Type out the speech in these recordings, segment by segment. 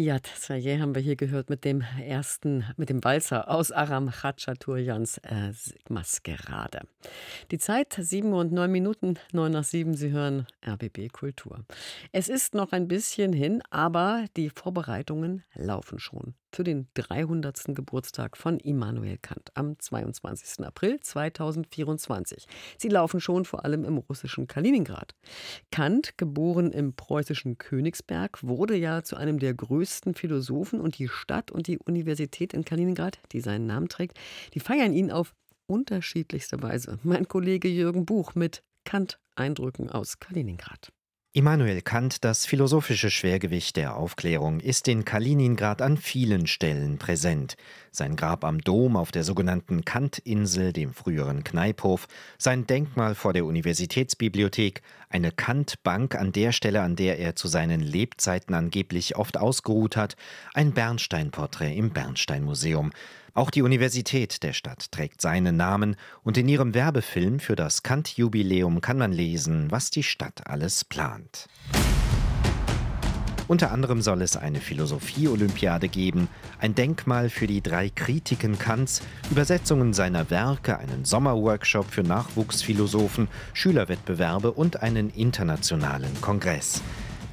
Ja, Saye haben wir hier gehört mit dem ersten, mit dem Walzer aus Aram Khachaturians äh, Maskerade. Die Zeit, 7 und 9 Minuten, 9 nach 7, Sie hören RBB Kultur. Es ist noch ein bisschen hin, aber die Vorbereitungen laufen schon für den 300. Geburtstag von Immanuel Kant am 22. April 2024. Sie laufen schon vor allem im russischen Kaliningrad. Kant, geboren im preußischen Königsberg, wurde ja zu einem der größten Philosophen und die Stadt und die Universität in Kaliningrad, die seinen Namen trägt, die feiern ihn auf unterschiedlichste Weise. Mein Kollege Jürgen Buch mit Kant-Eindrücken aus Kaliningrad. Immanuel Kant, das philosophische Schwergewicht der Aufklärung, ist in Kaliningrad an vielen Stellen präsent. Sein Grab am Dom auf der sogenannten Kant-Insel, dem früheren Kneiphof, sein Denkmal vor der Universitätsbibliothek, eine Kant-Bank an der Stelle, an der er zu seinen Lebzeiten angeblich oft ausgeruht hat, ein Bernstein-Porträt im Bernstein-Museum. Auch die Universität der Stadt trägt seinen Namen und in ihrem Werbefilm für das Kant-Jubiläum kann man lesen, was die Stadt alles plant. Unter anderem soll es eine Philosophie-Olympiade geben, ein Denkmal für die drei Kritiken Kants, Übersetzungen seiner Werke, einen Sommerworkshop für Nachwuchsphilosophen, Schülerwettbewerbe und einen internationalen Kongress.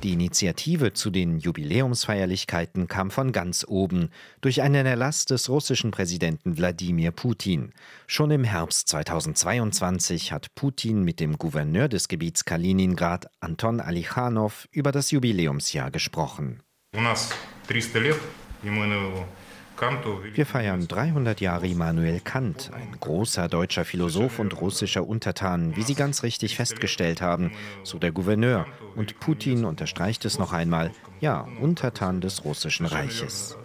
Die Initiative zu den Jubiläumsfeierlichkeiten kam von ganz oben durch einen Erlass des russischen Präsidenten Wladimir Putin. Schon im Herbst 2022 hat Putin mit dem Gouverneur des Gebiets Kaliningrad, Anton Alichanov, über das Jubiläumsjahr gesprochen. У нас 300 лет, и мы wir feiern 300 Jahre Immanuel Kant, ein großer deutscher Philosoph und russischer Untertan, wie Sie ganz richtig festgestellt haben, so der Gouverneur. Und Putin unterstreicht es noch einmal, ja, Untertan des russischen Reiches.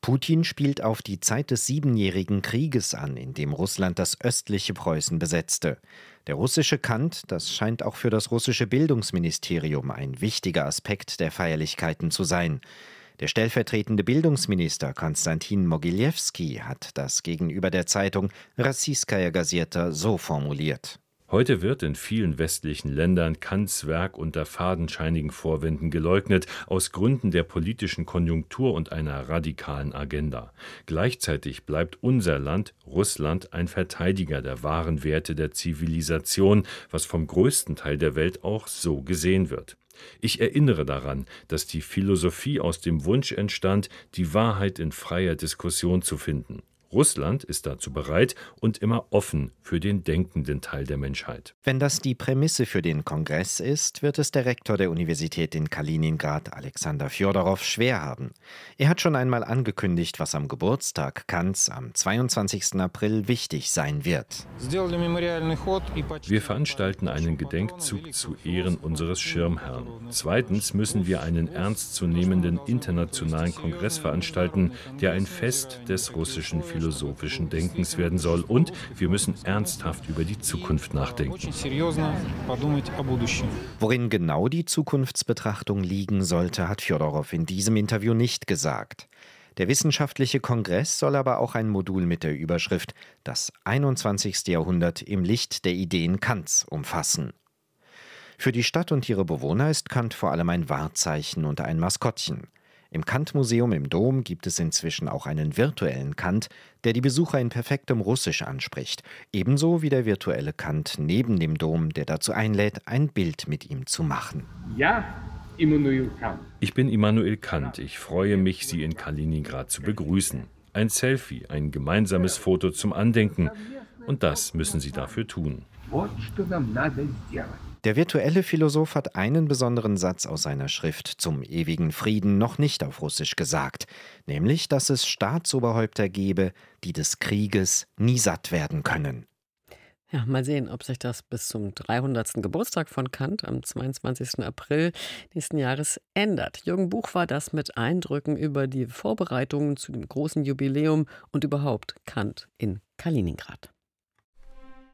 Putin spielt auf die Zeit des Siebenjährigen Krieges an, in dem Russland das östliche Preußen besetzte. Der russische Kant, das scheint auch für das russische Bildungsministerium ein wichtiger Aspekt der Feierlichkeiten zu sein. Der stellvertretende Bildungsminister Konstantin Mogiljewski hat das gegenüber der Zeitung Rassiskaya Gazeta so formuliert. Heute wird in vielen westlichen Ländern Kants Werk unter fadenscheinigen Vorwänden geleugnet, aus Gründen der politischen Konjunktur und einer radikalen Agenda. Gleichzeitig bleibt unser Land, Russland, ein Verteidiger der wahren Werte der Zivilisation, was vom größten Teil der Welt auch so gesehen wird. Ich erinnere daran, dass die Philosophie aus dem Wunsch entstand, die Wahrheit in freier Diskussion zu finden. Russland ist dazu bereit und immer offen für den denkenden Teil der Menschheit. Wenn das die Prämisse für den Kongress ist, wird es der Rektor der Universität in Kaliningrad, Alexander Fjodorow, schwer haben. Er hat schon einmal angekündigt, was am Geburtstag Kants am 22. April wichtig sein wird. Wir veranstalten einen Gedenkzug zu Ehren unseres Schirmherrn. Zweitens müssen wir einen ernstzunehmenden internationalen Kongress veranstalten, der ein Fest des russischen Philosophie philosophischen Denkens werden soll. Und wir müssen ernsthaft über die Zukunft nachdenken. Worin genau die Zukunftsbetrachtung liegen sollte, hat Fjodorow in diesem Interview nicht gesagt. Der wissenschaftliche Kongress soll aber auch ein Modul mit der Überschrift Das 21. Jahrhundert im Licht der Ideen Kants umfassen. Für die Stadt und ihre Bewohner ist Kant vor allem ein Wahrzeichen und ein Maskottchen. Im Kant-Museum im Dom gibt es inzwischen auch einen virtuellen Kant, der die Besucher in perfektem Russisch anspricht, ebenso wie der virtuelle Kant neben dem Dom, der dazu einlädt, ein Bild mit ihm zu machen. Ja, ich bin Immanuel Kant. Ich freue mich, Sie in Kaliningrad zu begrüßen. Ein Selfie, ein gemeinsames Foto zum Andenken. Und das müssen Sie dafür tun. Der virtuelle Philosoph hat einen besonderen Satz aus seiner Schrift zum ewigen Frieden noch nicht auf Russisch gesagt, nämlich, dass es Staatsoberhäupter gebe, die des Krieges nie satt werden können. Ja, mal sehen, ob sich das bis zum 300. Geburtstag von Kant am 22. April nächsten Jahres ändert. Jürgen Buch war das mit Eindrücken über die Vorbereitungen zu dem großen Jubiläum und überhaupt Kant in Kaliningrad.